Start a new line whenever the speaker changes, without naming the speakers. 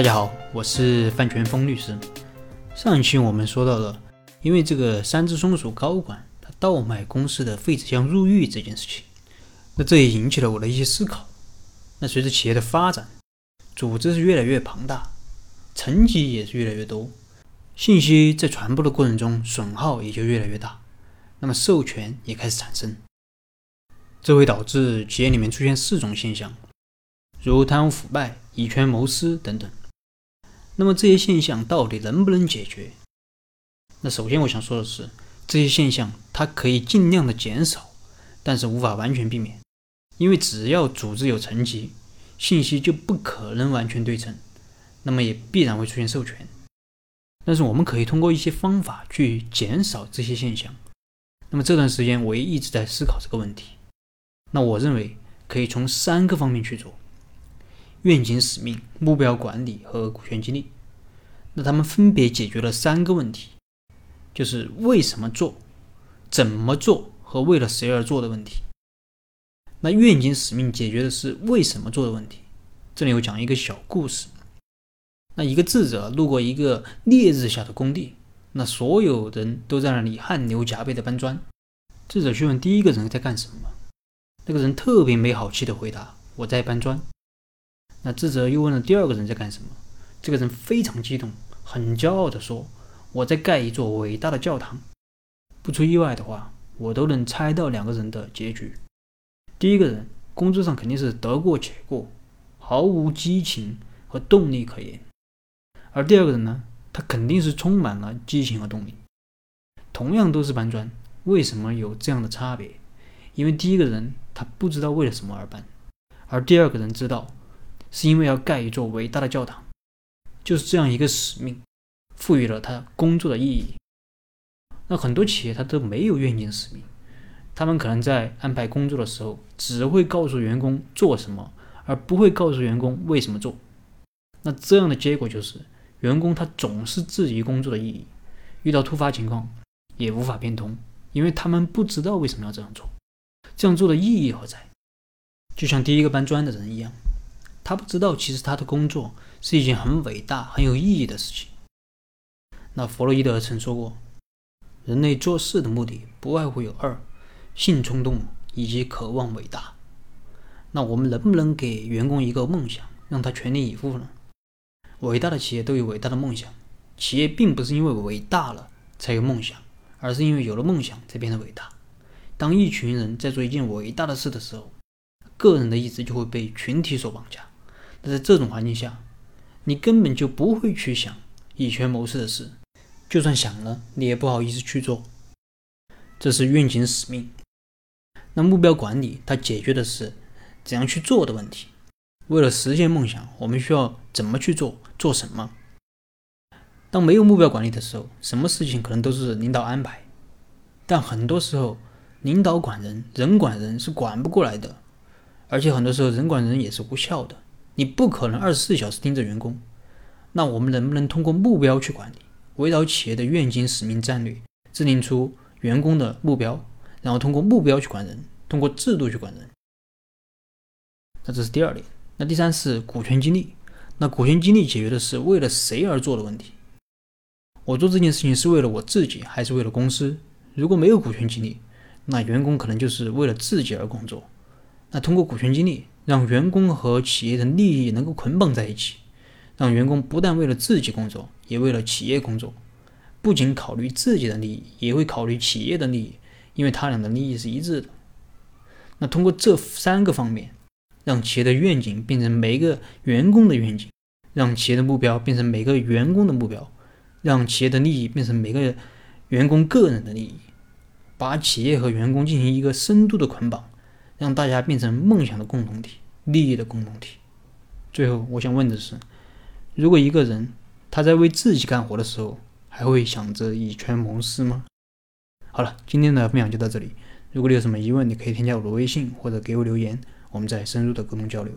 大家好，我是范全峰律师。上一期我们说到了，因为这个三只松鼠高管他倒卖公司的废纸箱入狱这件事情，那这也引起了我的一些思考。那随着企业的发展，组织是越来越庞大，层级也是越来越多，信息在传播的过程中损耗也就越来越大，那么授权也开始产生，这会导致企业里面出现四种现象，如贪污腐败、以权谋私等等。那么这些现象到底能不能解决？那首先我想说的是，这些现象它可以尽量的减少，但是无法完全避免，因为只要组织有层级，信息就不可能完全对称，那么也必然会出现授权。但是我们可以通过一些方法去减少这些现象。那么这段时间我也一直在思考这个问题。那我认为可以从三个方面去做。愿景、使命、目标管理和股权激励，那他们分别解决了三个问题，就是为什么做、怎么做和为了谁而做的问题。那愿景、使命解决的是为什么做的问题。这里我讲一个小故事。那一个智者路过一个烈日下的工地，那所有人都在那里汗流浃背的搬砖。智者去问第一个人在干什么，那个人特别没好气的回答：“我在搬砖。”那智者又问了第二个人在干什么，这个人非常激动，很骄傲地说：“我在盖一座伟大的教堂。”不出意外的话，我都能猜到两个人的结局。第一个人工作上肯定是得过且过，毫无激情和动力可言；而第二个人呢，他肯定是充满了激情和动力。同样都是搬砖，为什么有这样的差别？因为第一个人他不知道为了什么而搬，而第二个人知道。是因为要盖一座伟大的教堂，就是这样一个使命，赋予了他工作的意义。那很多企业他都没有愿景使命，他们可能在安排工作的时候，只会告诉员工做什么，而不会告诉员工为什么做。那这样的结果就是，员工他总是质疑工作的意义，遇到突发情况也无法变通，因为他们不知道为什么要这样做，这样做的意义何在？就像第一个搬砖的人一样。他不知道，其实他的工作是一件很伟大、很有意义的事情。那弗洛伊德曾说过，人类做事的目的不外乎有二：性冲动以及渴望伟大。那我们能不能给员工一个梦想，让他全力以赴呢？伟大的企业都有伟大的梦想。企业并不是因为伟大了才有梦想，而是因为有了梦想才变得伟大。当一群人在做一件伟大的事的时候，个人的意志就会被群体所绑架。那在这种环境下，你根本就不会去想以权谋私的事，就算想了，你也不好意思去做。这是愿景使命。那目标管理，它解决的是怎样去做的问题。为了实现梦想，我们需要怎么去做，做什么？当没有目标管理的时候，什么事情可能都是领导安排，但很多时候，领导管人，人管人是管不过来的，而且很多时候人管人也是无效的。你不可能二十四小时盯着员工，那我们能不能通过目标去管理，围绕企业的愿景、使命、战略，制定出员工的目标，然后通过目标去管人，通过制度去管人？那这是第二点。那第三是股权激励。那股权激励解决的是为了谁而做的问题。我做这件事情是为了我自己，还是为了公司？如果没有股权激励，那员工可能就是为了自己而工作。那通过股权激励。让员工和企业的利益能够捆绑在一起，让员工不但为了自己工作，也为了企业工作，不仅考虑自己的利益，也会考虑企业的利益，因为他俩的利益是一致的。那通过这三个方面，让企业的愿景变成每一个员工的愿景，让企业的目标变成每个员工的目标，让企业的利益变成每个员工个人的利益，把企业和员工进行一个深度的捆绑。让大家变成梦想的共同体、利益的共同体。最后，我想问的是：如果一个人他在为自己干活的时候，还会想着以权谋私吗？好了，今天的分享就到这里。如果你有什么疑问，你可以添加我的微信或者给我留言，我们再深入的沟通交流。